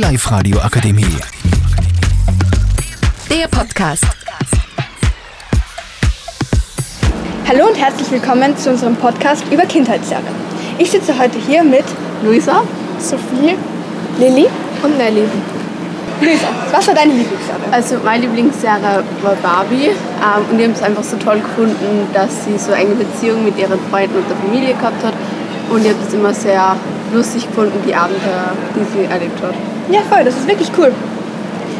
Live-Radio Akademie. Der Podcast. Hallo und herzlich willkommen zu unserem Podcast über Kindheitsjahre. Ich sitze heute hier mit Luisa, Sophie Lilly und Nelly. Luisa, was war deine Lieblingsjahre? Also meine Lieblingsserie war Barbie ähm, und ich habe es einfach so toll gefunden, dass sie so enge Beziehung mit ihren Freunden und der Familie gehabt hat und ich habe es immer sehr lustig gefunden, die Abenteuer, die sie erlebt hat. Ja, voll, das ist wirklich cool.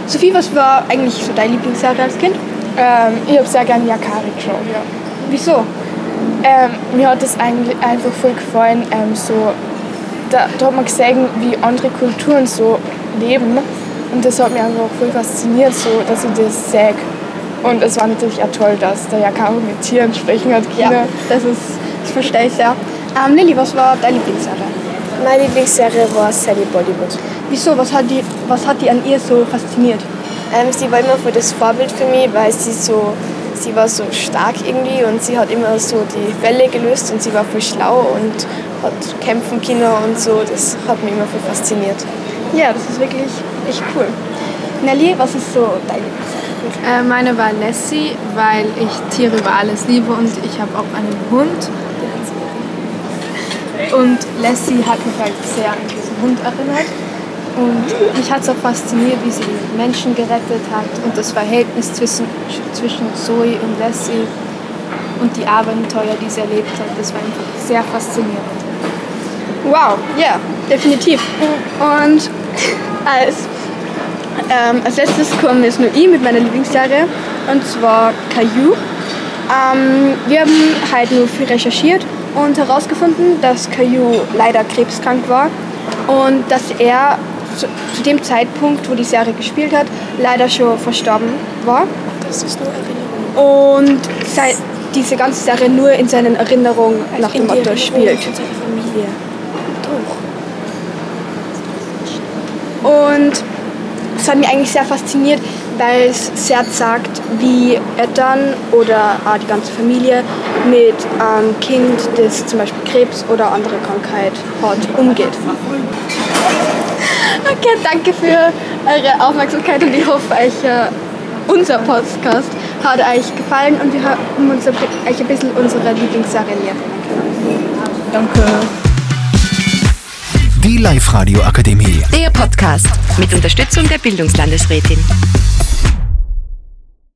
Sophie, was war eigentlich so deine Lieblingsserie als Kind? Ähm, ich habe sehr gerne Yakari geschaut, ja. Wieso? Ähm, mir hat es eigentlich einfach voll gefallen, ähm, so, da, da hat man gesehen, wie andere Kulturen so leben und das hat mich einfach voll fasziniert, so, dass ich das sehe. Und es war natürlich auch toll, dass der Yakari mit Tieren sprechen hat Ja, können. das ist, das verstehe ich sehr. Ähm, Lilly, was war deine Lieblingsserie? Meine Lieblingsserie war Sally Bollywood. Wieso? Was hat die, was hat die an ihr so fasziniert? Ähm, sie war immer voll das Vorbild für mich, weil sie so, sie war so stark irgendwie und sie hat immer so die Fälle gelöst und sie war voll schlau und hat kämpfen können und so. Das hat mich immer voll fasziniert. Ja, das ist wirklich echt cool. Nelly, was ist so deine Lieblingsserie? Äh, meine war Lassie, weil ich Tiere über alles liebe und ich habe auch einen Hund. Und Lassie hat mich halt sehr an diesen Hund erinnert. Und mich hat es auch fasziniert, wie sie Menschen gerettet hat und das Verhältnis zwischen, zwischen Zoe und Lassie und die Abenteuer, die sie erlebt hat. Das war einfach sehr faszinierend. Wow, ja, definitiv. Und als, ähm, als letztes kommen jetzt nur ich mit meiner Lieblingsserie und zwar Caillou. Ähm, wir haben halt nur viel recherchiert und herausgefunden, dass Caillou leider krebskrank war und dass er zu, zu dem Zeitpunkt, wo die Serie gespielt hat, leider schon verstorben war. Das ist nur Erinnerung. Und sei, diese ganze Serie nur in seinen Erinnerungen nach dem Motto spielt. Von seiner Familie. Doch. Und hat mich eigentlich sehr fasziniert, weil es sehr sagt, wie Eltern oder auch die ganze Familie mit einem Kind, das zum Beispiel Krebs oder andere Krankheit hat, umgeht. Okay, danke für eure Aufmerksamkeit und ich hoffe, euch äh, unser Podcast hat euch gefallen und wir haben uns euch ein bisschen unsere Lieblingsserie näher. Danke. Die Live-Radio Akademie. Der Podcast mit Unterstützung der Bildungslandesrätin.